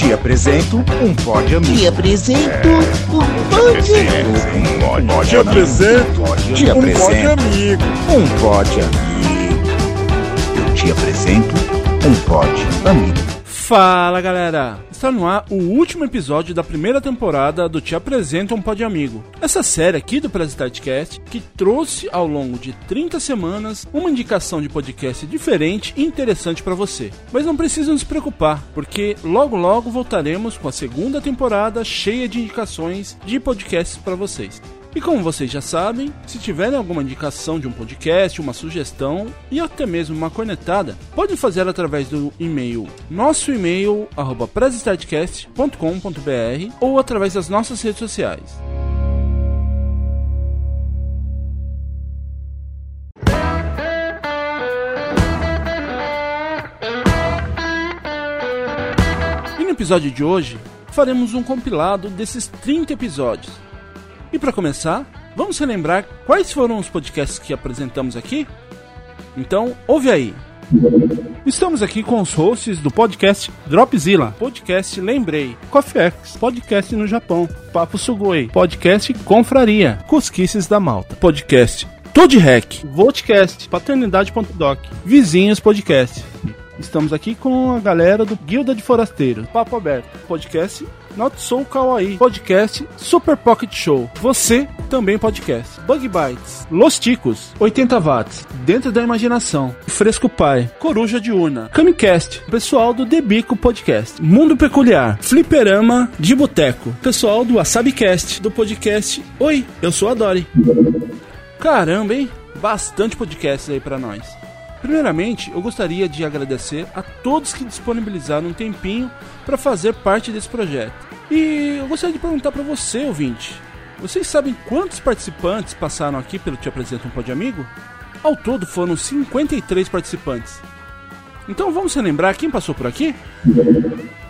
Te apresento um pod amigo. Te apresento um pod Um pod Te apresento Te um apresento amigo. um pod amigo. Eu te apresento um pod amigo. Fala galera! Está no ar o último episódio da primeira temporada do Te Apresenta um Pod Amigo. Essa série aqui do Prestartcast que trouxe ao longo de 30 semanas uma indicação de podcast diferente e interessante para você. Mas não precisam se preocupar, porque logo logo voltaremos com a segunda temporada cheia de indicações de podcasts para vocês. E como vocês já sabem, se tiverem alguma indicação de um podcast, uma sugestão e até mesmo uma cornetada, pode fazer através do e-mail nosso e-mail arroba ou através das nossas redes sociais. E no episódio de hoje, faremos um compilado desses 30 episódios. E para começar, vamos relembrar quais foram os podcasts que apresentamos aqui? Então, ouve aí. Estamos aqui com os hosts do podcast Dropzilla, podcast Lembrei, Coffee X, podcast no Japão, Papo Sugoi, podcast Confraria, Cosquices da Malta, podcast Toad Hack, Voltcast, Paternidade.doc, Vizinhos Podcast. Estamos aqui com a galera do Guilda de Forasteiros, Papo Aberto, podcast Not So Kawaii, podcast Super Pocket Show, você também podcast, Bug Bites, Los Ticos, 80 watts, Dentro da Imaginação, Fresco Pai, Coruja Diurna, Camicast, pessoal do Debico Podcast, Mundo Peculiar, Fliperama de Boteco, pessoal do WasabiCast, do podcast. Oi, eu sou a Dori. Caramba, hein? Bastante podcasts aí pra nós. Primeiramente, eu gostaria de agradecer a todos que disponibilizaram um tempinho para fazer parte desse projeto. E eu gostaria de perguntar para você, ouvinte: vocês sabem quantos participantes passaram aqui pelo Te Apresenta um Pod Amigo? Ao todo foram 53 participantes. Então vamos relembrar quem passou por aqui?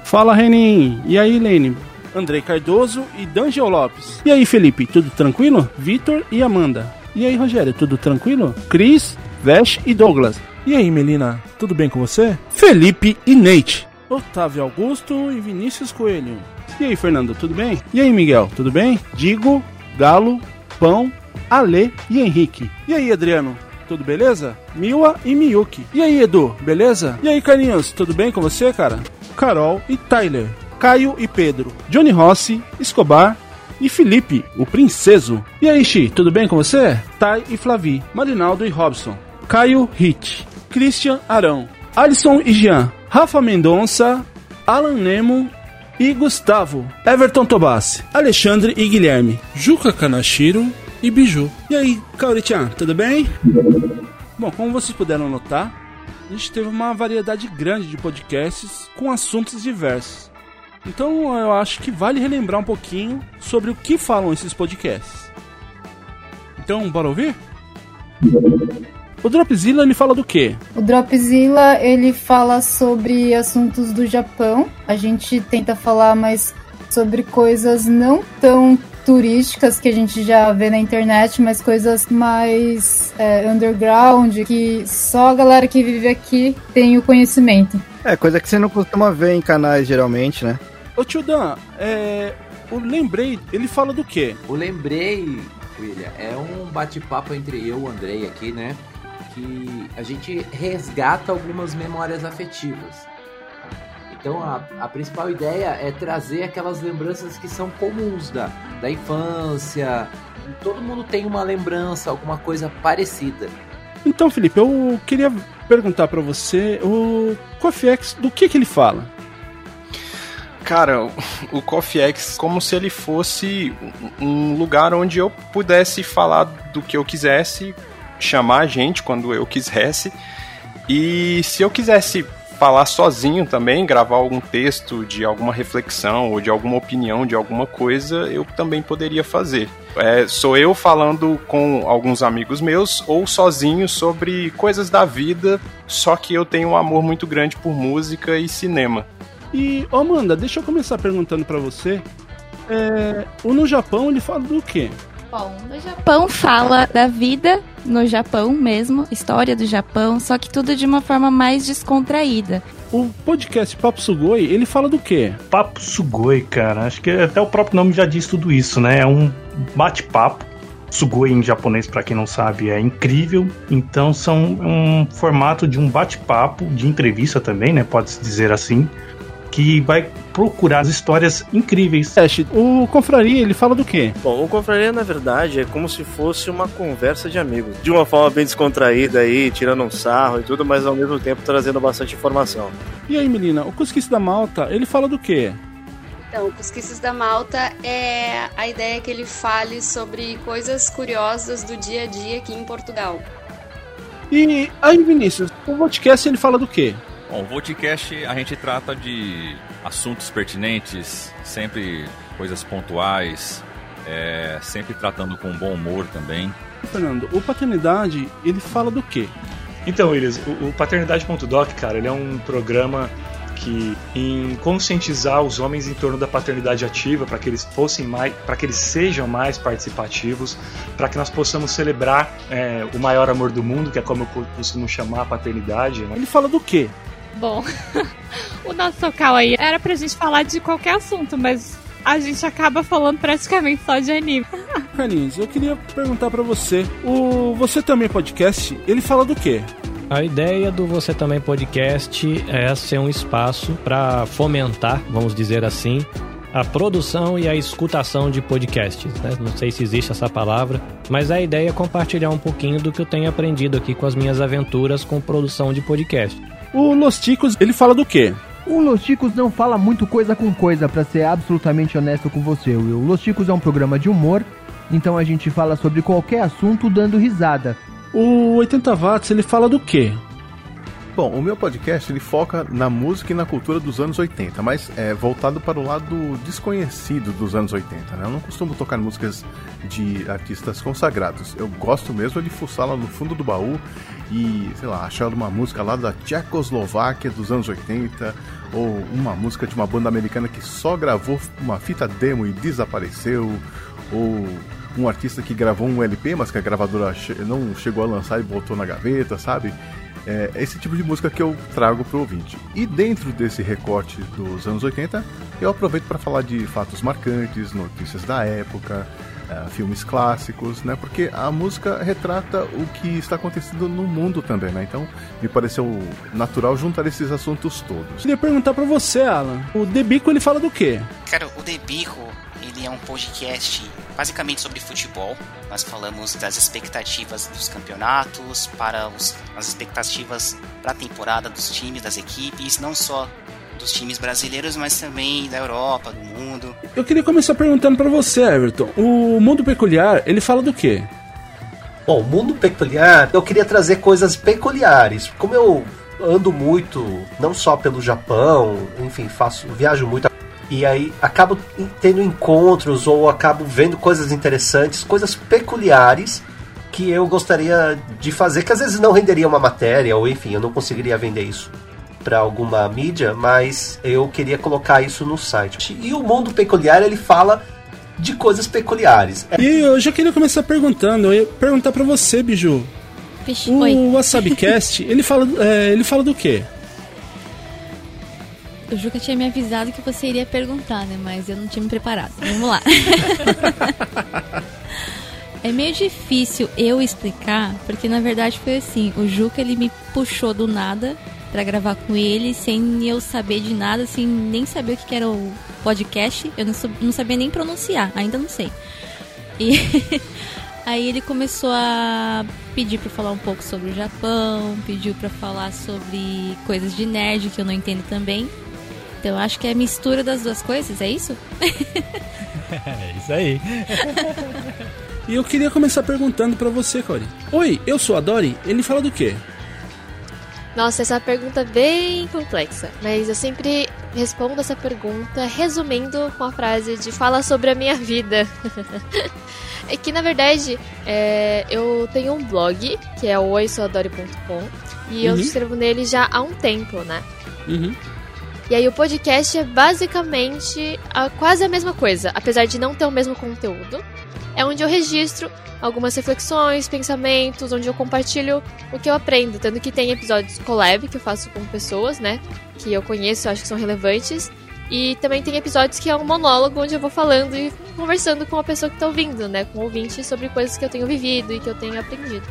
Fala, Renin. E aí, Lene? Andrei Cardoso e Dangel Lopes. E aí, Felipe, tudo tranquilo? Vitor e Amanda. E aí, Rogério, tudo tranquilo? Cris, Vesh e Douglas. E aí, Melina, tudo bem com você? Felipe e Nate. Otávio Augusto e Vinícius Coelho. E aí, Fernando, tudo bem? E aí, Miguel, tudo bem? Digo, Galo, Pão, Ale e Henrique. E aí, Adriano, tudo beleza? Miwa e Miyuki. E aí, Edu, beleza? E aí, Carlinhos, tudo bem com você, cara? Carol e Tyler. Caio e Pedro. Johnny Rossi, Escobar e Felipe, o princeso. E aí, Xi, tudo bem com você? Tai e Flavi, Marinaldo e Robson, Caio Hit, Christian Arão, Alisson e Jean, Rafa Mendonça, Alan Nemo e Gustavo, Everton Tobassi, Alexandre e Guilherme, Juca Kanashiro e Biju. E aí, Kaori-chan, tudo bem? Bom, como vocês puderam notar, a gente teve uma variedade grande de podcasts com assuntos diversos. Então eu acho que vale relembrar um pouquinho sobre o que falam esses podcasts. Então, bora ouvir? O Dropzilla ele fala do quê? O Dropzilla ele fala sobre assuntos do Japão. A gente tenta falar mais sobre coisas não tão turísticas que a gente já vê na internet, mas coisas mais é, underground, que só a galera que vive aqui tem o conhecimento. É, coisa que você não costuma ver em canais geralmente, né? Ô tio Dan, é, o Lembrei, ele fala do quê? O Lembrei, William, é um bate-papo entre eu e o Andrei aqui, né? Que a gente resgata algumas memórias afetivas. Então a, a principal ideia é trazer aquelas lembranças que são comuns da, da infância. Todo mundo tem uma lembrança, alguma coisa parecida. Então, Felipe, eu queria perguntar pra você, o Coffee X, do que que ele fala? Cara, o Coffee X como se ele fosse um lugar onde eu pudesse falar do que eu quisesse, chamar a gente quando eu quisesse. E se eu quisesse falar sozinho também, gravar algum texto de alguma reflexão ou de alguma opinião de alguma coisa, eu também poderia fazer. É, sou eu falando com alguns amigos meus ou sozinho sobre coisas da vida, só que eu tenho um amor muito grande por música e cinema. E, Amanda, deixa eu começar perguntando pra você. É, o no Japão ele fala do quê? Bom, no Japão fala da vida no Japão mesmo, história do Japão, só que tudo de uma forma mais descontraída. O podcast Papo Sugoi, ele fala do quê? Papo Sugoi, cara. Acho que até o próprio nome já diz tudo isso, né? É um bate-papo. Sugoi em japonês, para quem não sabe, é incrível. Então são um formato de um bate-papo, de entrevista também, né? Pode-se dizer assim que vai procurar as histórias incríveis. Ash, o Confraria, ele fala do quê? Bom, o Confraria, na verdade, é como se fosse uma conversa de amigos. De uma forma bem descontraída aí, tirando um sarro e tudo, mas ao mesmo tempo trazendo bastante informação. E aí, menina, o Cusquice da Malta, ele fala do quê? Então, o Cusquices da Malta é a ideia que ele fale sobre coisas curiosas do dia a dia aqui em Portugal. E aí, Vinícius, o podcast ele fala do quê? Bom, o Voltcast a gente trata de assuntos pertinentes, sempre coisas pontuais, é, sempre tratando com bom humor também. Fernando, o Paternidade, ele fala do quê? Então, Willis, o, o Paternidade.doc, cara, ele é um programa que em conscientizar os homens em torno da paternidade ativa para que eles fossem mais, para que eles sejam mais participativos, para que nós possamos celebrar é, o maior amor do mundo, que é como eu costumo chamar a paternidade. Né? Ele fala do quê? Bom, o nosso local aí era pra gente falar de qualquer assunto, mas a gente acaba falando praticamente só de anime. Carlinhos, eu queria perguntar para você, o Você Também Podcast, ele fala do quê? A ideia do Você Também Podcast é ser um espaço para fomentar, vamos dizer assim, a produção e a escutação de podcasts. Né? Não sei se existe essa palavra, mas a ideia é compartilhar um pouquinho do que eu tenho aprendido aqui com as minhas aventuras com produção de podcast. O Los Ticos, ele fala do quê? O Los Ticos não fala muito coisa com coisa, para ser absolutamente honesto com você, Will. O Los Ticos é um programa de humor, então a gente fala sobre qualquer assunto dando risada. O 80 Watts, ele fala do quê? Bom, o meu podcast ele foca na música e na cultura dos anos 80, mas é voltado para o lado desconhecido dos anos 80. Né? Eu não costumo tocar músicas de artistas consagrados. Eu gosto mesmo de fuçar lá no fundo do baú e, sei lá, achar uma música lá da Tchecoslováquia dos anos 80 ou uma música de uma banda americana que só gravou uma fita demo e desapareceu ou um artista que gravou um LP, mas que a gravadora não chegou a lançar e voltou na gaveta, sabe? É esse tipo de música que eu trago pro ouvinte. E dentro desse recorte dos anos 80, eu aproveito para falar de fatos marcantes, notícias da época, uh, filmes clássicos, né? Porque a música retrata o que está acontecendo no mundo também, né? Então me pareceu natural juntar esses assuntos todos. Queria perguntar para você, Alan. O Debico ele fala do quê? Cara, o Debico ele é um podcast basicamente sobre futebol. Nós falamos das expectativas dos campeonatos, para os, as expectativas para a temporada dos times, das equipes, não só dos times brasileiros, mas também da Europa, do mundo. Eu queria começar perguntando para você, Everton. O mundo peculiar, ele fala do quê? Bom, mundo peculiar, eu queria trazer coisas peculiares. Como eu ando muito, não só pelo Japão, enfim, faço, viajo muito e aí acabo tendo encontros ou acabo vendo coisas interessantes, coisas peculiares que eu gostaria de fazer, que às vezes não renderia uma matéria, ou enfim, eu não conseguiria vender isso para alguma mídia, mas eu queria colocar isso no site. E o mundo peculiar, ele fala de coisas peculiares. E eu já queria começar perguntando, eu ia perguntar para você, Biju. Vixe, o. WasabiCast, ele fala, é, ele fala do quê? O Juca tinha me avisado que você iria perguntar, né? Mas eu não tinha me preparado. Vamos lá. é meio difícil eu explicar, porque na verdade foi assim: o Juca ele me puxou do nada para gravar com ele, sem eu saber de nada, sem nem saber o que era o podcast. Eu não, não sabia nem pronunciar, ainda não sei. E aí ele começou a pedir para falar um pouco sobre o Japão, pediu para falar sobre coisas de nerd que eu não entendo também. Então acho que é a mistura das duas coisas, é isso? é isso aí. e eu queria começar perguntando para você, Cory. Oi, eu sou a Dori. Ele fala do quê? Nossa, essa pergunta é bem complexa, mas eu sempre respondo essa pergunta resumindo com a frase de fala sobre a minha vida. é que na verdade é, eu tenho um blog que é o oisoadore.com e uhum. eu escrevo nele já há um tempo, né? Uhum. E aí o podcast é basicamente a, quase a mesma coisa, apesar de não ter o mesmo conteúdo. é onde eu registro algumas reflexões, pensamentos, onde eu compartilho o que eu aprendo. Tanto que tem episódios collab que eu faço com pessoas, né? Que eu conheço, acho que são relevantes. E também tem episódios que é um monólogo onde eu vou falando e conversando com a pessoa que está ouvindo, né? Com o ouvinte sobre coisas que eu tenho vivido e que eu tenho aprendido.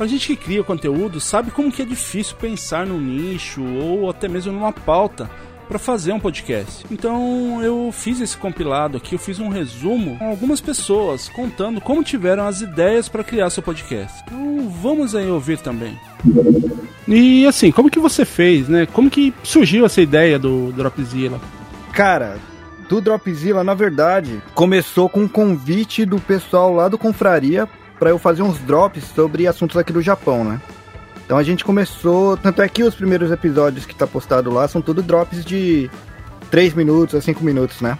A gente que cria conteúdo sabe como que é difícil pensar num nicho ou até mesmo numa pauta para fazer um podcast. Então eu fiz esse compilado aqui, eu fiz um resumo com algumas pessoas contando como tiveram as ideias para criar seu podcast. Então vamos aí ouvir também. E assim, como que você fez, né? Como que surgiu essa ideia do Dropzilla? Cara, do Dropzilla, na verdade, começou com um convite do pessoal lá do Confraria para eu fazer uns drops sobre assuntos aqui do Japão, né? Então a gente começou, tanto é que os primeiros episódios que tá postado lá são tudo drops de 3 minutos a 5 minutos, né?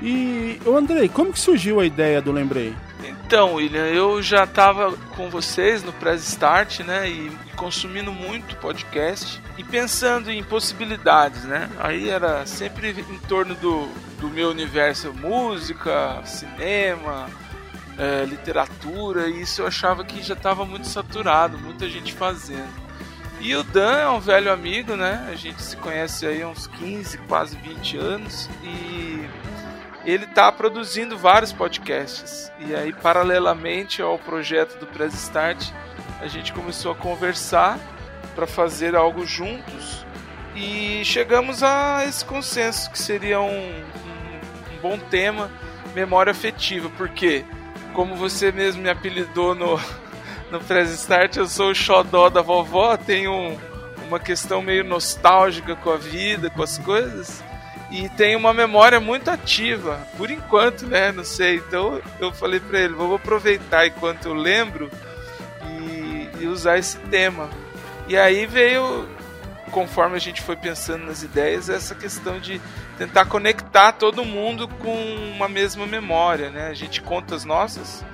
E, o Andrei, como que surgiu a ideia do Lembrei? Então, William, eu já estava com vocês no Press Start, né, e consumindo muito podcast e pensando em possibilidades, né? Aí era sempre em torno do, do meu universo música, cinema, é, literatura, e isso eu achava que já estava muito saturado, muita gente fazendo. E o Dan é um velho amigo, né? A gente se conhece aí há uns 15, quase 20 anos e ele está produzindo vários podcasts. E aí, paralelamente ao projeto do Press Start, a gente começou a conversar para fazer algo juntos e chegamos a esse consenso que seria um, um, um bom tema, memória afetiva, porque como você mesmo me apelidou no, no Press Start, eu sou o xodó da vovó, tenho um, uma questão meio nostálgica com a vida, com as coisas. E tenho uma memória muito ativa, por enquanto, né? Não sei. Então eu falei para ele: vou aproveitar enquanto eu lembro e, e usar esse tema. E aí veio, conforme a gente foi pensando nas ideias, essa questão de tentar conectar todo mundo com uma mesma memória, né? A gente conta as nossas,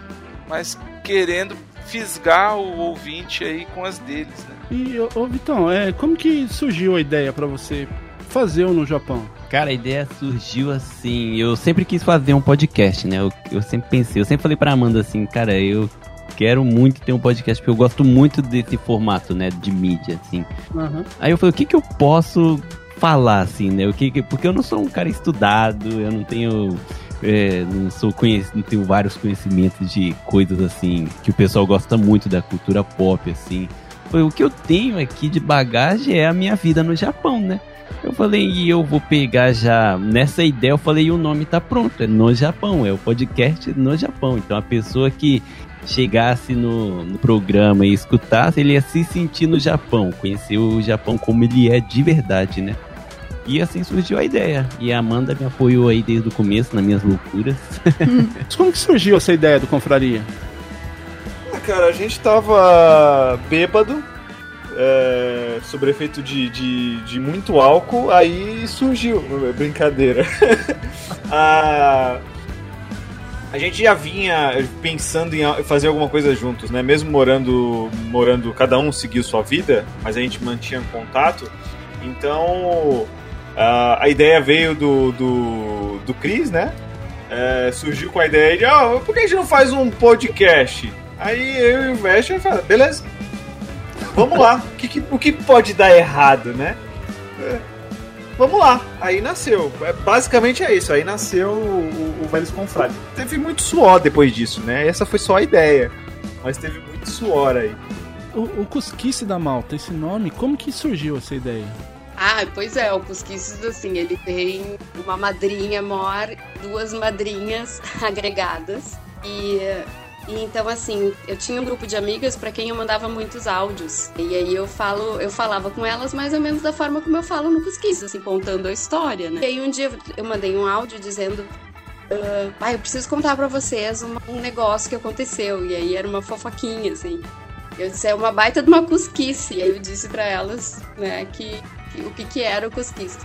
mas querendo fisgar o ouvinte aí com as deles, né? E, ô, Vitão, é, como que surgiu a ideia para você fazer o no Japão? Cara, a ideia surgiu assim. Eu sempre quis fazer um podcast, né? Eu, eu sempre pensei, eu sempre falei pra Amanda assim, cara, eu quero muito ter um podcast, porque eu gosto muito desse formato, né? De mídia, assim. Uhum. Aí eu falei, o que que eu posso falar, assim, né? O que, porque eu não sou um cara estudado, eu não tenho. É, não sou conhecido, não tenho vários conhecimentos de coisas assim que o pessoal gosta muito da cultura pop, assim. O que eu tenho aqui de bagagem é a minha vida no Japão, né? Eu falei, e eu vou pegar já nessa ideia, eu falei, o nome tá pronto, é no Japão, é o podcast no Japão. Então a pessoa que chegasse no, no, programa e escutasse, ele ia se sentir no Japão, conhecer o Japão como ele é de verdade, né? E assim surgiu a ideia. E a Amanda me apoiou aí desde o começo nas minhas loucuras. Mas como que surgiu essa ideia do Confraria? Ah, cara, a gente tava bêbado, é, sobre efeito de, de, de, muito álcool, aí surgiu. Brincadeira. a, a gente já vinha pensando em fazer alguma coisa juntos, né? Mesmo morando, morando cada um seguiu sua vida, mas a gente mantinha contato. Então Uh, a ideia veio do, do, do Chris, né? É, surgiu com a ideia de, oh, por que a gente não faz um podcast? Aí eu e o Vesher falaram, beleza, vamos lá. o, que, o que pode dar errado, né? É, vamos lá. Aí nasceu. É, basicamente é isso. Aí nasceu o, o, o Velhos Confrades. Teve muito suor depois disso, né? Essa foi só a ideia. Mas teve muito suor aí. O, o Cusquice da Malta, esse nome, como que surgiu essa ideia? Ah, pois é, o Cusquices, assim, ele tem uma madrinha maior, duas madrinhas agregadas. E, e, então, assim, eu tinha um grupo de amigas para quem eu mandava muitos áudios. E aí eu falo, eu falava com elas mais ou menos da forma como eu falo no Cusquices, assim, contando a história, né? E aí um dia eu mandei um áudio dizendo Uh, ah, eu preciso contar para vocês um, um, negócio que aconteceu. E aí era uma fofoquinha, assim. Eu disse, é uma baita de uma cusquice. E aí eu disse para elas, né, que o que, que era o cusquice.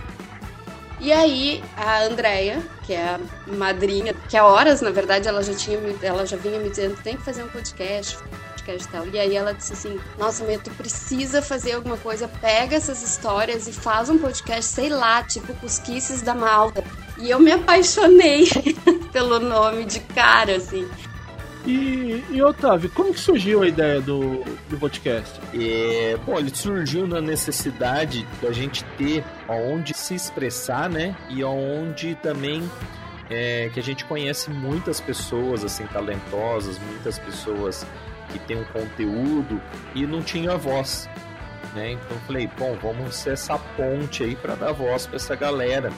E aí a Andrea, que é a madrinha, que há horas, na verdade, ela já tinha ela já vinha me dizendo, tem que fazer um podcast, podcast e tal. E aí ela disse assim: "Nossa, Mia, tu precisa fazer alguma coisa, pega essas histórias e faz um podcast, sei lá, tipo Cusquices da Malta". E eu me apaixonei pelo nome de cara, assim. E, e Otávio, como que surgiu a ideia do, do podcast? É, bom, ele surgiu na necessidade da gente ter aonde se expressar, né? E aonde também é, que a gente conhece muitas pessoas assim talentosas, muitas pessoas que têm um conteúdo e não tinha voz. Né? Então falei, bom, vamos ser essa ponte aí para dar voz para essa galera.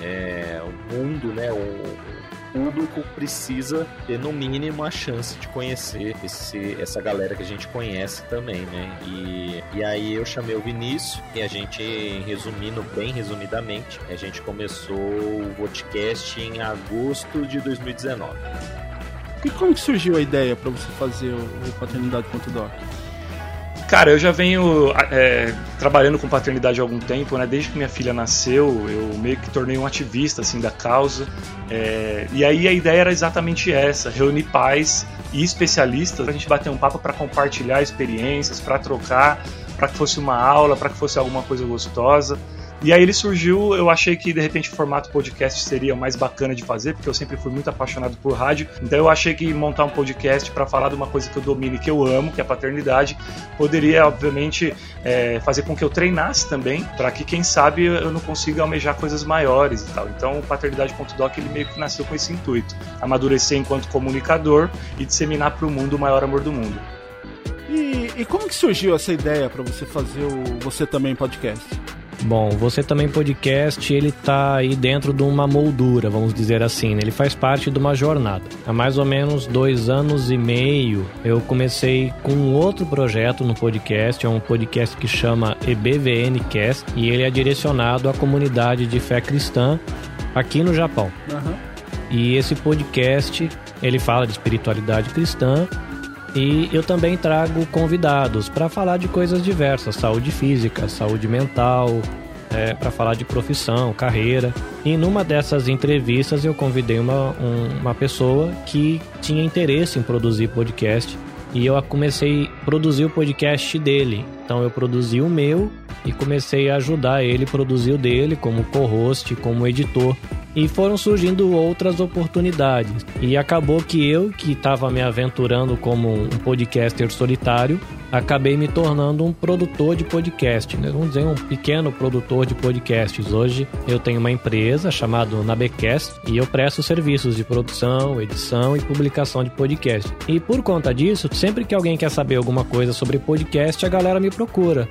É, o mundo, né? O, público precisa ter no mínimo a chance de conhecer esse, essa galera que a gente conhece também, né? E, e aí eu chamei o Vinícius e a gente, resumindo bem resumidamente, a gente começou o podcast em agosto de 2019. E como que surgiu a ideia para você fazer o Paternidade.doc? Cara, eu já venho é, trabalhando com paternidade há algum tempo, né? Desde que minha filha nasceu, eu meio que tornei um ativista assim da causa. É, e aí a ideia era exatamente essa: reunir pais e especialistas para a gente bater um papo para compartilhar experiências, para trocar, para que fosse uma aula, para que fosse alguma coisa gostosa. E aí ele surgiu, eu achei que de repente o formato podcast seria o mais bacana de fazer, porque eu sempre fui muito apaixonado por rádio. Então eu achei que montar um podcast para falar de uma coisa que eu domino e que eu amo, que é a paternidade, poderia, obviamente, é, fazer com que eu treinasse também, para que, quem sabe, eu não consiga almejar coisas maiores e tal. Então o paternidade.doc ele meio que nasceu com esse intuito: amadurecer enquanto comunicador e disseminar para o mundo o maior amor do mundo. E, e como que surgiu essa ideia para você fazer o Você Também Podcast? Bom, você também podcast, ele tá aí dentro de uma moldura, vamos dizer assim, né? ele faz parte de uma jornada. Há mais ou menos dois anos e meio eu comecei com um outro projeto no podcast, é um podcast que chama EBVNcast e ele é direcionado à comunidade de fé cristã aqui no Japão. Uhum. E esse podcast ele fala de espiritualidade cristã e eu também trago convidados para falar de coisas diversas: saúde física, saúde mental, é, para falar de profissão, carreira. E numa dessas entrevistas eu convidei uma, um, uma pessoa que tinha interesse em produzir podcast e eu comecei a produzir o podcast dele. Então eu produzi o meu e comecei a ajudar ele a produzir o dele como co-host, como editor. E foram surgindo outras oportunidades. E acabou que eu, que estava me aventurando como um podcaster solitário, acabei me tornando um produtor de podcast, né? vamos dizer um pequeno produtor de podcasts. Hoje eu tenho uma empresa chamada Nabecast e eu presto serviços de produção, edição e publicação de podcast. E por conta disso, sempre que alguém quer saber alguma coisa sobre podcast, a galera me procura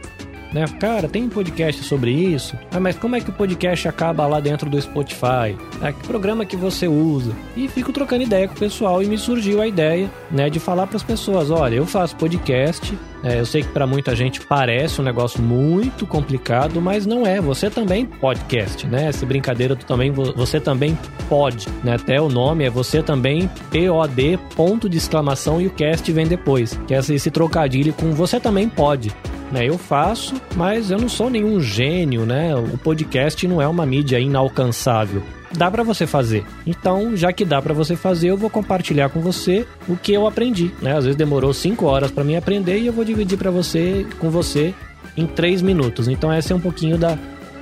né? Cara, tem podcast sobre isso. Ah, mas como é que o podcast acaba lá dentro do Spotify? Ah, que programa que você usa? E fico trocando ideia com o pessoal e me surgiu a ideia, né, de falar para as pessoas, olha, eu faço podcast. É, eu sei que para muita gente parece um negócio muito complicado, mas não é. Você também podcast, né? Essa brincadeira tu também você também pode, né? Até o nome é você também POD ponto de exclamação e o cast vem depois. Que é esse trocadilho com você também pode né? Eu faço, mas eu não sou nenhum gênio, né? O podcast não é uma mídia inalcançável. Dá para você fazer. Então, já que dá para você fazer, eu vou compartilhar com você o que eu aprendi, né? Às vezes demorou 5 horas para mim aprender e eu vou dividir para você com você em 3 minutos. Então, essa é um pouquinho da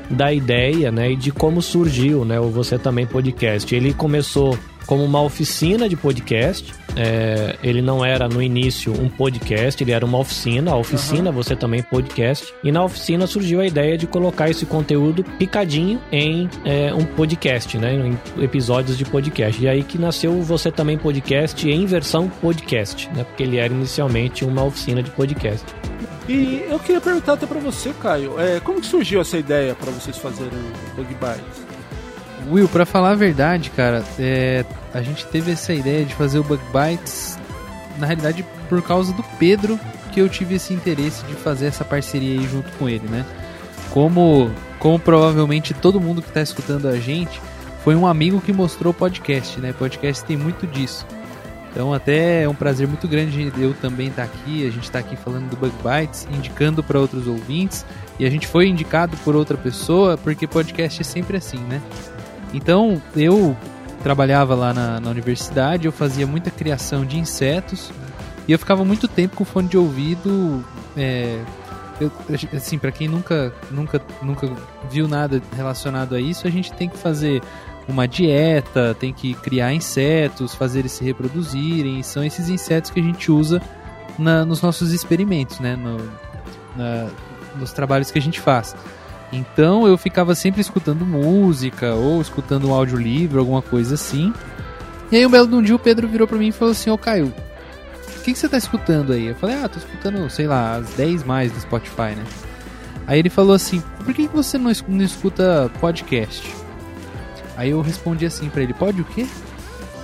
da ideia, né, e de como surgiu, né, o Você Também Podcast. Ele começou como uma oficina de podcast. É, ele não era no início um podcast, ele era uma oficina. A oficina, uhum. você também podcast. E na oficina surgiu a ideia de colocar esse conteúdo picadinho em é, um podcast, né? Em episódios de podcast. E aí que nasceu o Você Também Podcast em versão podcast, né? Porque ele era inicialmente uma oficina de podcast. E eu queria perguntar até para você, Caio, é, como que surgiu essa ideia para vocês fazerem o Bug Bites? Will, para falar a verdade, cara, é, a gente teve essa ideia de fazer o Bug Bites, na realidade, por causa do Pedro, que eu tive esse interesse de fazer essa parceria aí junto com ele, né? Como, como provavelmente todo mundo que está escutando a gente, foi um amigo que mostrou o podcast, né? Podcast tem muito disso. Então até é um prazer muito grande eu também estar tá aqui, a gente está aqui falando do Bug Bites, indicando para outros ouvintes, e a gente foi indicado por outra pessoa, porque podcast é sempre assim, né? Então, eu trabalhava lá na, na universidade, eu fazia muita criação de insetos e eu ficava muito tempo com fone de ouvido. É, eu, assim, para quem nunca, nunca, nunca viu nada relacionado a isso, a gente tem que fazer uma dieta, tem que criar insetos, fazer eles se reproduzirem. São esses insetos que a gente usa na, nos nossos experimentos, né? No, na, nos trabalhos que a gente faz. Então eu ficava sempre escutando música ou escutando um audiolivro, alguma coisa assim. E aí um belo dia o Pedro virou para mim e falou assim: Ô Caio, o que, que você tá escutando aí? Eu falei: Ah, tô escutando, sei lá, as 10 mais do Spotify, né? Aí ele falou assim: Por que, que você não, es- não escuta podcast? Aí eu respondi assim pra ele: Pode o quê?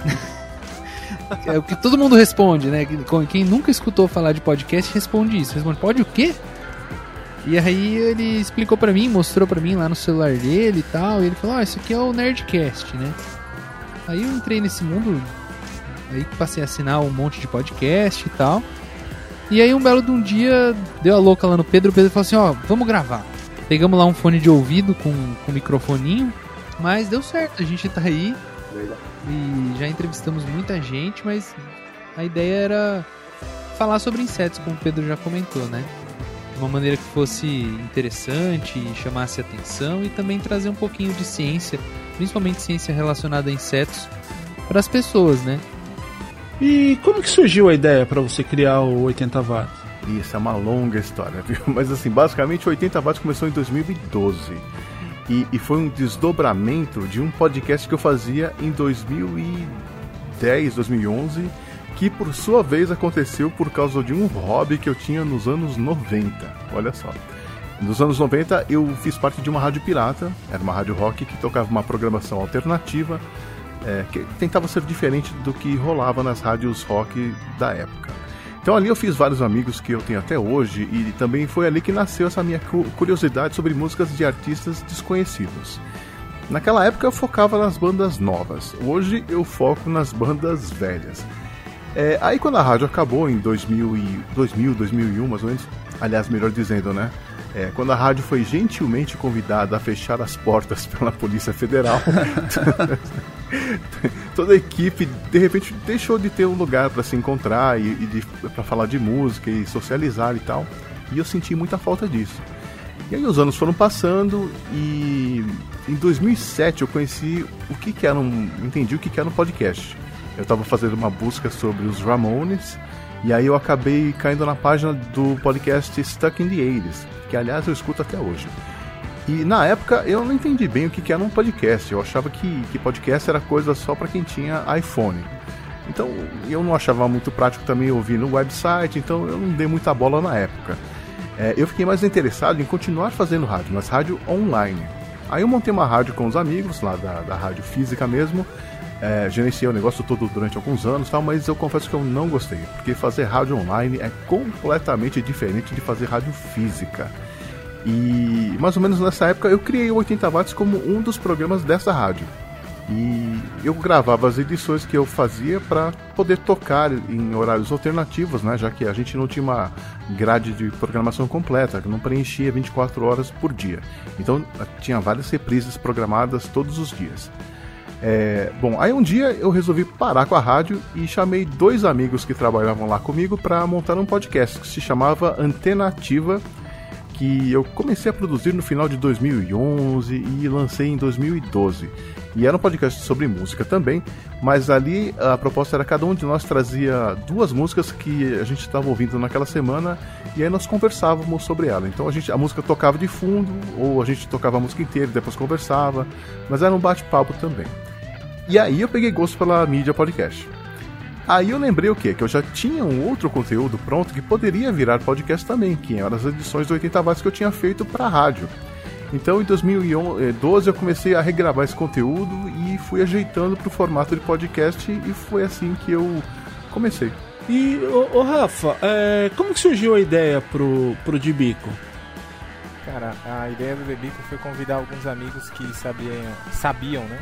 é o que todo mundo responde, né? Quem nunca escutou falar de podcast responde isso. Responde: Pode o quê? E aí ele explicou pra mim, mostrou pra mim lá no celular dele e tal. E ele falou: Ó, isso aqui é o Nerdcast, né? Aí eu entrei nesse mundo, aí passei a assinar um monte de podcast e tal. E aí um belo de um dia deu a louca lá no Pedro, o Pedro falou assim, ó, vamos gravar. Pegamos lá um fone de ouvido com, com microfoninho, mas deu certo, a gente tá aí. E já entrevistamos muita gente, mas a ideia era falar sobre insetos, como o Pedro já comentou, né? De uma maneira que fosse interessante, chamasse atenção e também trazer um pouquinho de ciência, principalmente ciência relacionada a insetos, para as pessoas, né? E como que surgiu a ideia para você criar o 80 watts? Isso é uma longa história, viu? Mas assim, basicamente o 80 watts começou em 2012. E, e foi um desdobramento de um podcast que eu fazia em 2010, 2011, que por sua vez aconteceu por causa de um hobby que eu tinha nos anos 90. Olha só. Nos anos 90 eu fiz parte de uma rádio pirata, era uma rádio rock que tocava uma programação alternativa, é, que tentava ser diferente do que rolava nas rádios rock da época. Então ali eu fiz vários amigos que eu tenho até hoje e também foi ali que nasceu essa minha cu- curiosidade sobre músicas de artistas desconhecidos. Naquela época eu focava nas bandas novas, hoje eu foco nas bandas velhas. É, aí quando a rádio acabou em 2000, e, 2000, 2001 mais ou menos, aliás, melhor dizendo, né? É, quando a rádio foi gentilmente convidada a fechar as portas pela Polícia Federal, toda a equipe de repente deixou de ter um lugar para se encontrar e, e para falar de música e socializar e tal. E eu senti muita falta disso. E aí os anos foram passando e em 2007 eu conheci o que, que era um, entendi o que, que era um podcast. Eu estava fazendo uma busca sobre os Ramones e aí eu acabei caindo na página do podcast Stuck in the 80s, que aliás eu escuto até hoje. E na época eu não entendi bem o que que era um podcast. Eu achava que, que podcast era coisa só para quem tinha iPhone. Então eu não achava muito prático também ouvir no website, então eu não dei muita bola na época. É, eu fiquei mais interessado em continuar fazendo rádio, mas rádio online. Aí eu montei uma rádio com os amigos, lá da, da rádio física mesmo. É, gerenciei o negócio todo durante alguns anos, tal, mas eu confesso que eu não gostei, porque fazer rádio online é completamente diferente de fazer rádio física. E mais ou menos nessa época eu criei o 80 watts como um dos programas dessa rádio. E eu gravava as edições que eu fazia para poder tocar em horários alternativos, né? Já que a gente não tinha uma grade de programação completa, que não preenchia 24 horas por dia. Então tinha várias reprises programadas todos os dias. É, bom, aí um dia eu resolvi parar com a rádio e chamei dois amigos que trabalhavam lá comigo para montar um podcast que se chamava Antena Ativa, que eu comecei a produzir no final de 2011 e lancei em 2012. E era um podcast sobre música também, mas ali a proposta era cada um de nós trazia duas músicas que a gente estava ouvindo naquela semana e aí nós conversávamos sobre ela. Então a gente a música tocava de fundo ou a gente tocava a música inteira e depois conversava, mas era um bate-papo também. E aí eu peguei gosto pela mídia podcast. Aí eu lembrei o quê? Que eu já tinha um outro conteúdo pronto que poderia virar podcast também, que eram as edições do 80 watts que eu tinha feito para rádio. Então em 2012 eu comecei a regravar esse conteúdo e fui ajeitando para o formato de podcast e foi assim que eu comecei. E, ô, ô, Rafa, é, como que surgiu a ideia pro, pro de bico? Cara, a ideia do Bebico foi convidar alguns amigos que sabiam, sabiam, né?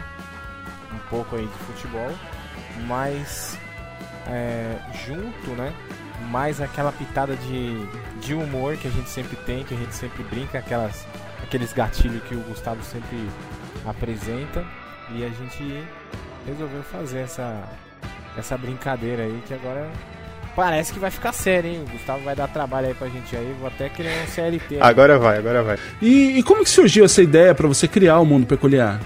Um pouco aí de futebol, mas é, junto, né? Mais aquela pitada de, de humor que a gente sempre tem, que a gente sempre brinca, aquelas, aqueles gatilhos que o Gustavo sempre apresenta. E a gente resolveu fazer essa, essa brincadeira aí que agora parece que vai ficar sério, hein? O Gustavo vai dar trabalho aí pra gente aí. Vou até criar um CLT. aí. Agora vai, agora vai. E, e como que surgiu essa ideia para você criar o Mundo Peculiar?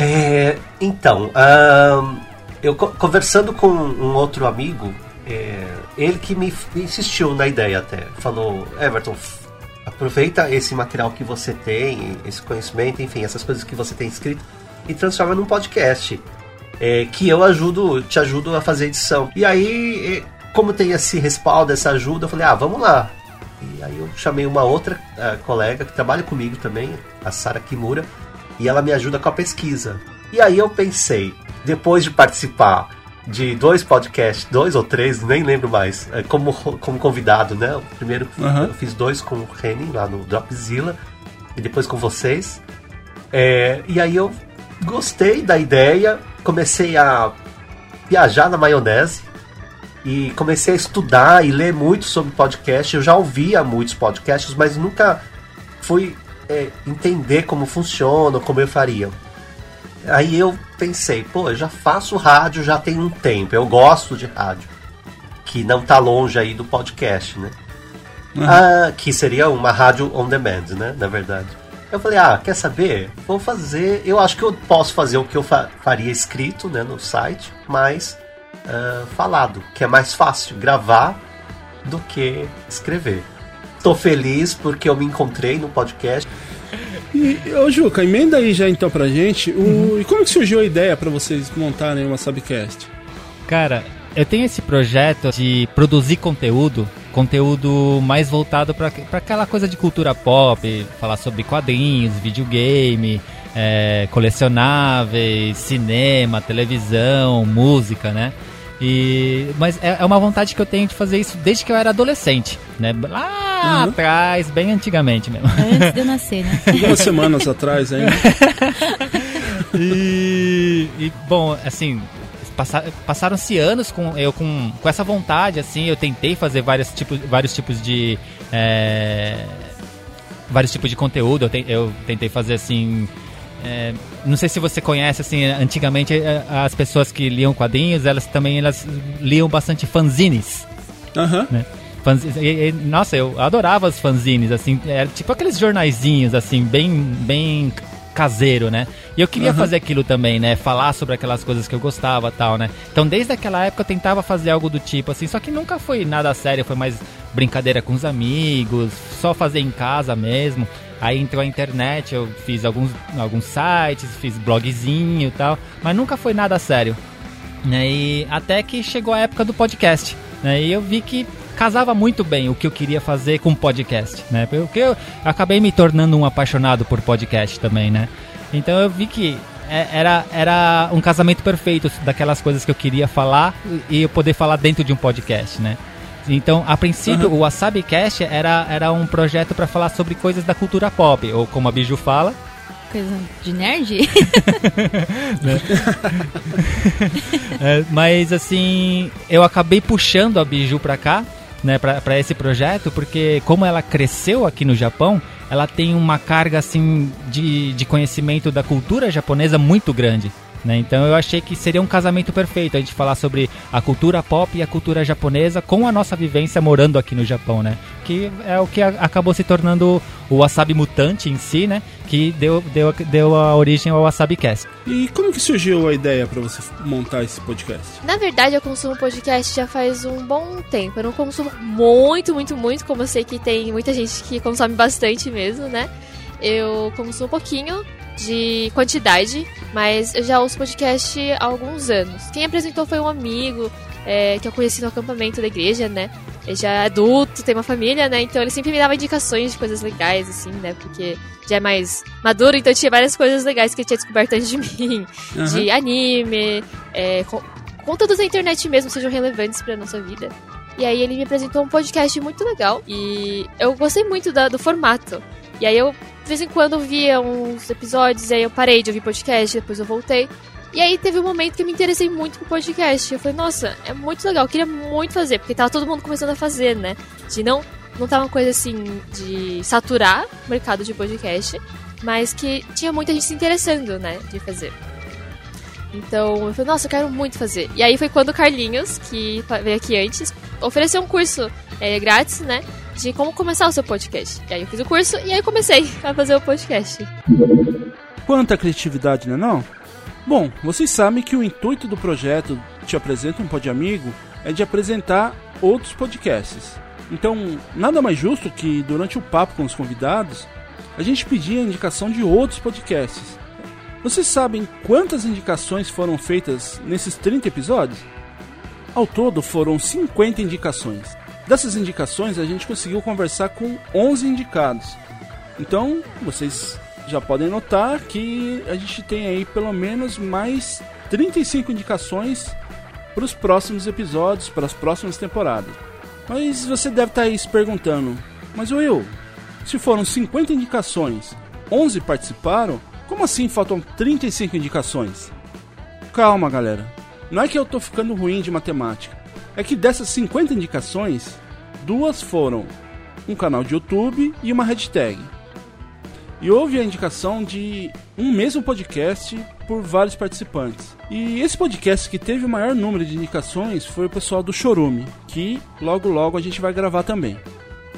É, então, ahn, eu co- conversando com um outro amigo, é, ele que me, insistiu na ideia até. Falou, Everton, aproveita esse material que você tem, esse conhecimento, enfim, essas coisas que você tem escrito e transforma num podcast. é, que eu ajudo, te ajudo a fazer edição. E aí, como tem esse respaldo, essa ajuda, eu falei, ah, vamos lá. E aí eu chamei uma outra ah, colega que trabalha comigo também, a Sara Kimura, e ela me ajuda com a pesquisa. E aí eu pensei, depois de participar de dois podcasts, dois ou três, nem lembro mais, eh, como, como convidado, né? O primeiro Aham. eu fiz dois com o Henning lá no Dropzilla, e depois com vocês. É, e aí eu gostei da ideia, comecei a viajar na maionese e comecei a estudar e ler muito sobre podcast. Eu já ouvia muitos podcasts, mas nunca fui é, entender como funciona, como eu faria. Aí eu pensei, pô, eu já faço rádio já tem um tempo, eu gosto de rádio, que não tá longe aí do podcast, né? Ah, que seria uma rádio on demand, né? Na verdade. Eu falei, ah, quer saber? Vou fazer. Eu acho que eu posso fazer o que eu fa- faria escrito né, no site, mas ah, falado, que é mais fácil gravar do que escrever. Tô feliz porque eu me encontrei no podcast. E, ô Juca, emenda aí já então pra gente. O, E como que surgiu a ideia pra vocês montarem uma Subcast? Cara, eu tenho esse projeto de produzir conteúdo, conteúdo mais voltado para aquela coisa de cultura pop, falar sobre quadrinhos, videogame, é, colecionáveis, cinema, televisão, música, né? E, mas é é uma vontade que eu tenho de fazer isso desde que eu era adolescente, né? Lá atrás, bem antigamente mesmo. Antes de eu nascer, né? Algumas semanas atrás ainda. e, e, bom, assim, passa- passaram-se anos com eu com, com essa vontade, assim, eu tentei fazer vários tipos, vários tipos de é, vários tipos de conteúdo. Eu, te- eu tentei fazer assim. é, não sei se você conhece assim, antigamente é, as pessoas que liam quadrinhos, elas também elas liam bastante fanzines. né? E- e- nossa, eu adorava os fanzines, assim, era tipo aqueles jornaizinhos, assim, bem, bem caseiro, né? E eu queria Aham. fazer aquilo também, né? Falar sobre aquelas coisas que eu gostava tal, né? Então, desde aquela época eu tentava fazer algo do tipo, assim, só que nunca foi nada sério, foi mais brincadeira com os amigos, só fazer em casa mesmo. Aí entrou a internet, eu fiz alguns, alguns sites, fiz blogzinho e tal, mas nunca foi nada sério. Né? E até que chegou a época do podcast. Né? E eu vi que casava muito bem o que eu queria fazer com podcast. Né? Porque eu acabei me tornando um apaixonado por podcast também, né? Então eu vi que é- era, era um casamento perfeito daquelas coisas que eu queria falar e eu poder falar dentro de um podcast, né? Então, a princípio, o WasabiCast era, era um projeto para falar sobre coisas da cultura pop, ou como a Biju fala, Coisa de nerd? né? É, mas assim, eu acabei puxando a Biju pra cá, né, pra esse projeto, porque como ela cresceu aqui no Japão, ela tem uma carga assim de, de conhecimento da cultura japonesa muito grande. Né? Então eu achei que seria um casamento perfeito a gente falar sobre a cultura pop e a cultura japonesa com a nossa vivência morando aqui no Japão, né? Que é o que acabou se tornando o Wasabi Mutante em si, né? Que deu, deu, deu a origem ao Wasabi Cast. E como que surgiu a ideia pra você montar esse podcast? Na verdade, eu consumo podcast já faz um bom tempo. Eu não consumo muito, muito, muito, como eu sei que tem muita gente que consome bastante mesmo, né? Eu consumo um pouquinho de quantidade, mas eu já ouço podcast há alguns anos. Quem apresentou foi um amigo é, que eu conheci no acampamento da igreja, né? Ele já é adulto, tem uma família, né? Então ele sempre me dava indicações de coisas legais, assim, né? Porque já é mais maduro, então tinha várias coisas legais que ele tinha descoberto antes de mim. Aham. De anime, é, con- conteúdos da internet mesmo sejam relevantes pra nossa vida. E aí ele me apresentou um podcast muito legal e eu gostei muito da- do formato. E aí eu, de vez em quando, via uns episódios, e aí eu parei de ouvir podcast, depois eu voltei. E aí teve um momento que eu me interessei muito pro podcast. Eu falei, nossa, é muito legal, eu queria muito fazer, porque tava todo mundo começando a fazer, né? De não, não tá uma coisa assim de saturar o mercado de podcast, mas que tinha muita gente se interessando, né, de fazer. Então eu falei, nossa, eu quero muito fazer. E aí foi quando o Carlinhos, que veio aqui antes, ofereceu um curso é, grátis, né? De como começar o seu podcast. E aí eu fiz o curso e aí comecei a fazer o podcast. Quanta criatividade, né não? Bom, vocês sabem que o intuito do projeto Te Apresenta um Pod Amigo é de apresentar outros podcasts. Então, nada mais justo que durante o papo com os convidados, a gente pedir a indicação de outros podcasts. Vocês sabem quantas indicações foram feitas nesses 30 episódios? Ao todo foram 50 indicações. Dessas indicações a gente conseguiu conversar com 11 indicados. Então, vocês já podem notar que a gente tem aí pelo menos mais 35 indicações para os próximos episódios, para as próximas temporadas. Mas você deve estar aí se perguntando: Mas Will, se foram 50 indicações, 11 participaram, como assim faltam 35 indicações? Calma, galera. Não é que eu tô ficando ruim de matemática. É que dessas 50 indicações, duas foram um canal de YouTube e uma hashtag. E houve a indicação de um mesmo podcast por vários participantes. E esse podcast que teve o maior número de indicações foi o pessoal do Chorume, que logo logo a gente vai gravar também.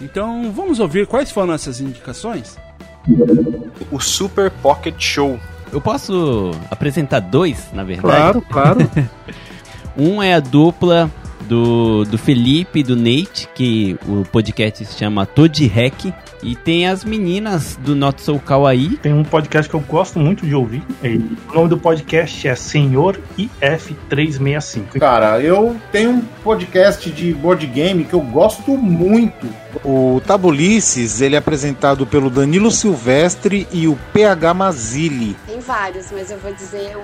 Então vamos ouvir quais foram essas indicações? O Super Pocket Show. Eu posso apresentar dois, na verdade? Claro, claro. um é a dupla do, do Felipe e do Nate, que o podcast se chama Toad Hack. E tem as meninas do Not So Kawaii. Tem um podcast que eu gosto muito de ouvir. O nome do podcast é Senhor IF365. Cara, eu tenho um podcast de board game que eu gosto muito. O Tabulices, ele é apresentado pelo Danilo Silvestre e o PH Mazili. Tem vários, mas eu vou dizer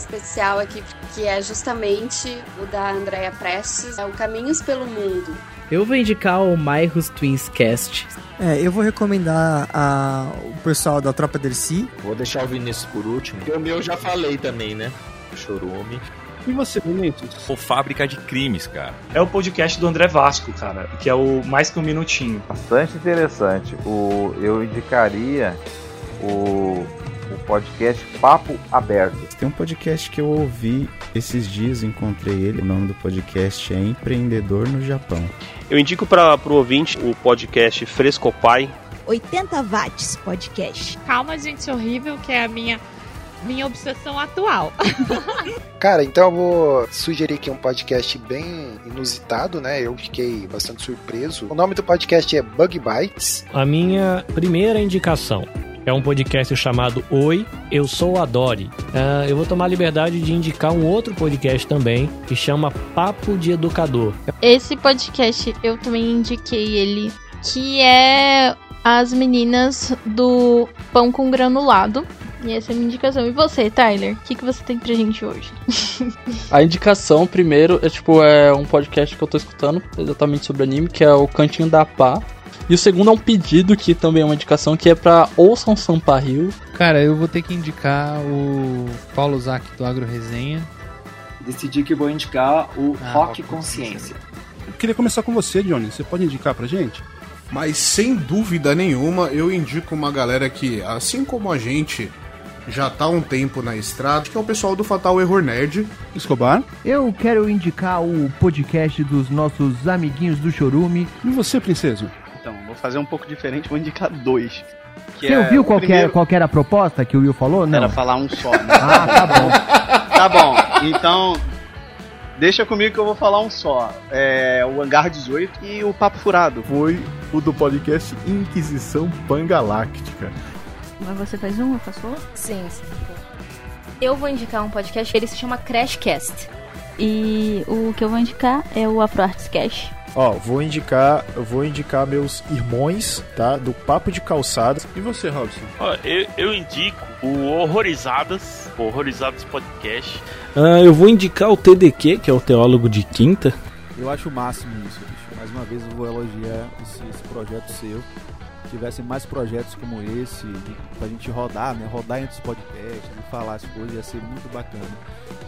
especial aqui, que é justamente o da Andrea Prestes, é o Caminhos pelo Mundo. Eu vou indicar o Myros Twins Cast. É, eu vou recomendar a, o pessoal da Tropa Dercy. Vou deixar o Vinícius por último. Porque o meu eu já falei também, né? Chorume. E você, Vinícius? O Fábrica de Crimes, cara. É o podcast do André Vasco, cara, que é o Mais Que Um Minutinho. Bastante interessante. O, eu indicaria o, o podcast Papo Aberto. Tem um podcast que eu ouvi esses dias, encontrei ele. O nome do podcast é Empreendedor no Japão. Eu indico para o ouvinte o podcast Frescopai. 80 Watts Podcast. Calma, gente horrível, que é a minha minha obsessão atual. Cara, então eu vou sugerir aqui um podcast bem inusitado, né? Eu fiquei bastante surpreso. O nome do podcast é Bug Bites. A minha primeira indicação é um podcast chamado Oi, eu sou a Dori. Uh, eu vou tomar a liberdade de indicar um outro podcast também que chama Papo de Educador. Esse podcast eu também indiquei ele, que é as meninas do Pão com Granulado. E essa é a minha indicação. E você, Tyler? O que, que você tem pra gente hoje? a indicação, primeiro, é tipo, é um podcast que eu tô escutando exatamente sobre anime, que é o Cantinho da Pá. E o segundo é um pedido, que também é uma indicação, que é pra Ouçam Sampa Rio. Cara, eu vou ter que indicar o Paulo Zac do Agro Resenha. Decidi que vou indicar o ah, Rock Consciência. Eu queria começar com você, Johnny. Você pode indicar pra gente? Mas sem dúvida nenhuma, eu indico uma galera que, assim como a gente, já tá há um tempo na estrada, que é o pessoal do Fatal Error Nerd. Escobar? Eu quero indicar o podcast dos nossos amiguinhos do Chorume. E você, princesa? Vou fazer um pouco diferente, vou indicar dois. Você é ouviu qual, primeiro... era, qual era a proposta que o Will falou? Não. Era falar um só. Né? ah, tá bom. tá bom, então Deixa comigo que eu vou falar um só. É o Hangar 18 e o Papo Furado. Foi o do podcast Inquisição Pangaláctica. Mas você faz um, eu faço outro? Sim, sim. Eu vou indicar um podcast, ele se chama Crashcast. E o que eu vou indicar é o Afroarts Cash. Ó, vou indicar, eu vou indicar meus irmãos, tá? Do Papo de Calçadas. E você, Robson? Ó, eu, eu indico o Horrorizadas, o Horrorizadas Podcast. Uh, eu vou indicar o TDQ, que é o Teólogo de Quinta. Eu acho o máximo isso, bicho. Mais uma vez eu vou elogiar esse, esse projeto seu tivessem mais projetos como esse, de, pra gente rodar, né? Rodar entre os podcasts, e falar as coisas, ia ser muito bacana.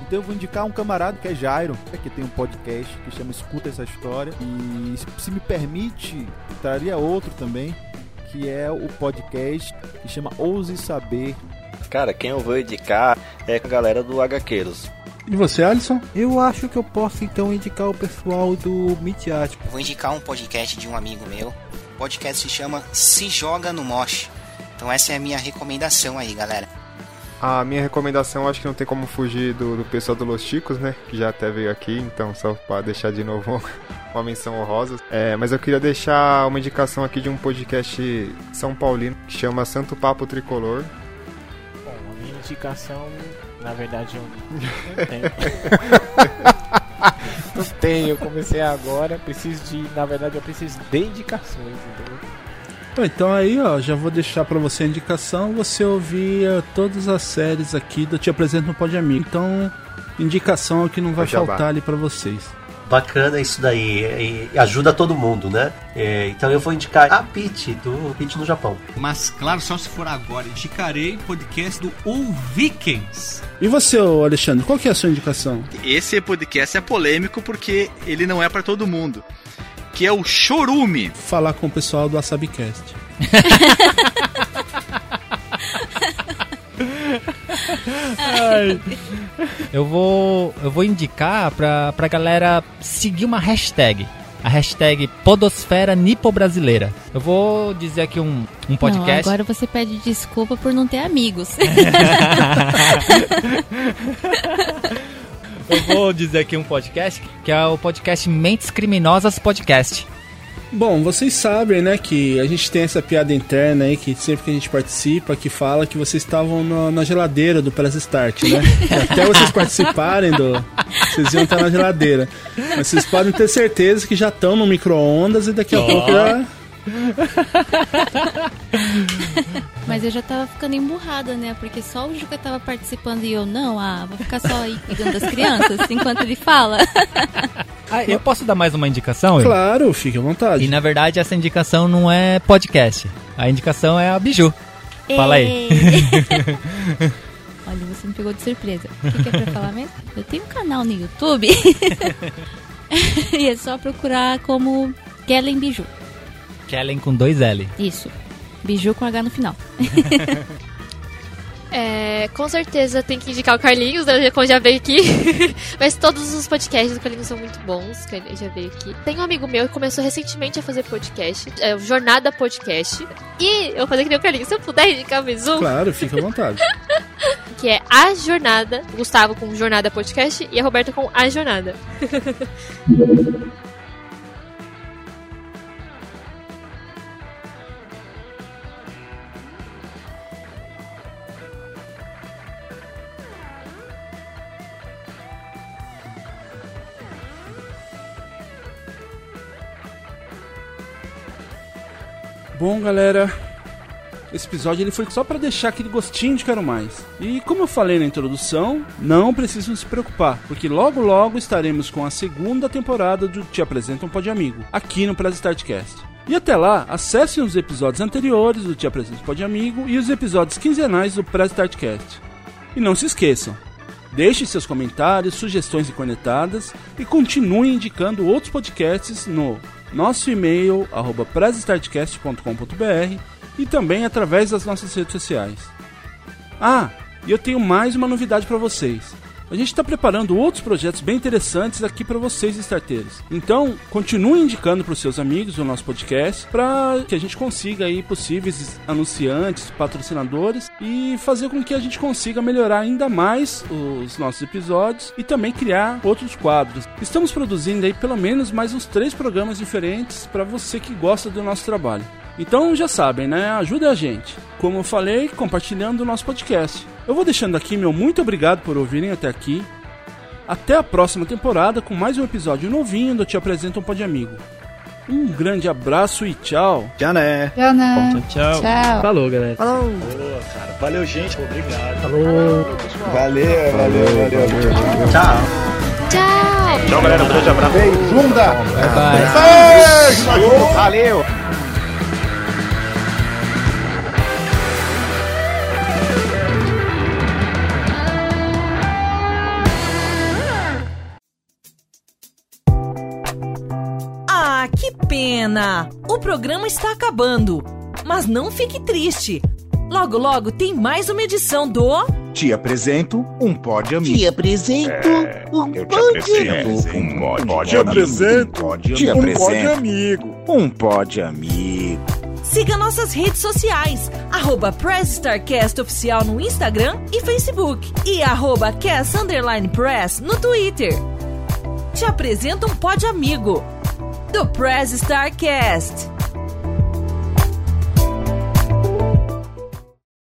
Então eu vou indicar um camarada que é Jairo, que tem um podcast que chama Escuta essa História. E se me permite, traria outro também, que é o podcast que chama Ouse Saber. Cara, quem eu vou indicar é a galera do HQueiros. E você, Alisson? Eu acho que eu posso então indicar o pessoal do Midiático. Vou indicar um podcast de um amigo meu podcast se chama Se Joga no Mosh. Então essa é a minha recomendação aí, galera. A minha recomendação, acho que não tem como fugir do, do pessoal do Los Chicos, né? Que já até veio aqui, então só para deixar de novo uma menção honrosa. É, mas eu queria deixar uma indicação aqui de um podcast São Paulino que chama Santo Papo Tricolor. Bom, a minha indicação, na verdade, eu não tenho. não tenho, eu comecei agora, preciso de. Na verdade, eu preciso de indicações, entendeu? Então aí, ó, já vou deixar para você a indicação, você ouvir eh, todas as séries aqui do Te Apresento no Pode Amigo. Então, indicação é o que não vai faltar ali para vocês. Bacana isso daí, e ajuda todo mundo, né? É, então eu vou indicar a Pit, do Pit no Japão. Mas claro, só se for agora. Indicarei o podcast do O Vikings. E você, Alexandre, qual que é a sua indicação? Esse podcast é polêmico porque ele não é pra todo mundo. Que é o Chorume. Falar com o pessoal do Asabicast. Ai. Eu vou, eu vou indicar pra, pra galera seguir uma hashtag. A hashtag Podosfera Nipo Brasileira. Eu vou dizer aqui um, um podcast. Não, agora você pede desculpa por não ter amigos. Eu vou dizer aqui um podcast que é o podcast Mentes Criminosas Podcast. Bom, vocês sabem, né, que a gente tem essa piada interna aí, que sempre que a gente participa, que fala que vocês estavam na, na geladeira do Press Start, né? Até vocês participarem do... Vocês iam estar na geladeira. Mas vocês podem ter certeza que já estão no micro-ondas e daqui a Ó. pouco já... Mas eu já tava ficando emburrada, né? Porque só o Juca tava participando e eu não. Ah, vou ficar só aí cuidando das crianças enquanto ele fala. Ah, eu posso dar mais uma indicação? Will? Claro, fique à vontade. E na verdade essa indicação não é podcast. A indicação é a Biju. Fala aí. Olha, você me pegou de surpresa. O que, que é pra falar mesmo? Eu tenho um canal no YouTube. e é só procurar como Kellen Biju. Kellen com dois L. Isso. Biju com H no final. É, com certeza tem que indicar o Carlinhos, né, como já veio aqui. Mas todos os podcasts do Carlinhos são muito bons, que ele já veio aqui. Tem um amigo meu que começou recentemente a fazer podcast, é o Jornada Podcast. E eu fazer que nem o Carlinhos, se eu puder indicar mais um, Claro, fique à vontade. que é A Jornada, o Gustavo com Jornada Podcast e a Roberta com A Jornada. Bom, galera, esse episódio ele foi só para deixar aquele gostinho de quero mais. E como eu falei na introdução, não precisam se preocupar, porque logo logo estaremos com a segunda temporada do Te Apresenta um Pode Amigo, aqui no Press Startcast. E até lá, acessem os episódios anteriores do Te Apresenta um Pode Amigo e os episódios quinzenais do Press Startcast. E não se esqueçam, Deixe seus comentários, sugestões e conectadas e continue indicando outros podcasts no nosso e-mail arroba e também através das nossas redes sociais. Ah, e eu tenho mais uma novidade para vocês. A gente está preparando outros projetos bem interessantes aqui para vocês, starteiros. Então, continue indicando para os seus amigos o nosso podcast para que a gente consiga aí possíveis anunciantes, patrocinadores e fazer com que a gente consiga melhorar ainda mais os nossos episódios e também criar outros quadros. Estamos produzindo aí pelo menos mais uns três programas diferentes para você que gosta do nosso trabalho. Então já sabem, né? Ajude a gente. Como eu falei, compartilhando o nosso podcast. Eu vou deixando aqui meu muito obrigado por ouvirem até aqui. Até a próxima temporada com mais um episódio novinho do Te Apresenta um Pode Amigo. Um grande abraço e tchau. Já né. Já né. Tchau. Tchau. Falou, galera. Falou. Boa, cara. Valeu, gente. Obrigado. Falou. Valeu, valeu, valeu. Tchau. Tchau. Tchau, galera. Um grande abraço. Beijunda. Bye, Beijo. Valeu. O programa está acabando. Mas não fique triste. Logo, logo tem mais uma edição do. Te apresento um pod amigo. Te apresento um eu te apresento um Te apresento Te um pod apresento amigo. Um pod amigo. Siga nossas redes sociais, arroba Press Starcast Oficial no Instagram e Facebook e arroba Cast Underline Press no Twitter. Te apresento um pod amigo do Press Starcast.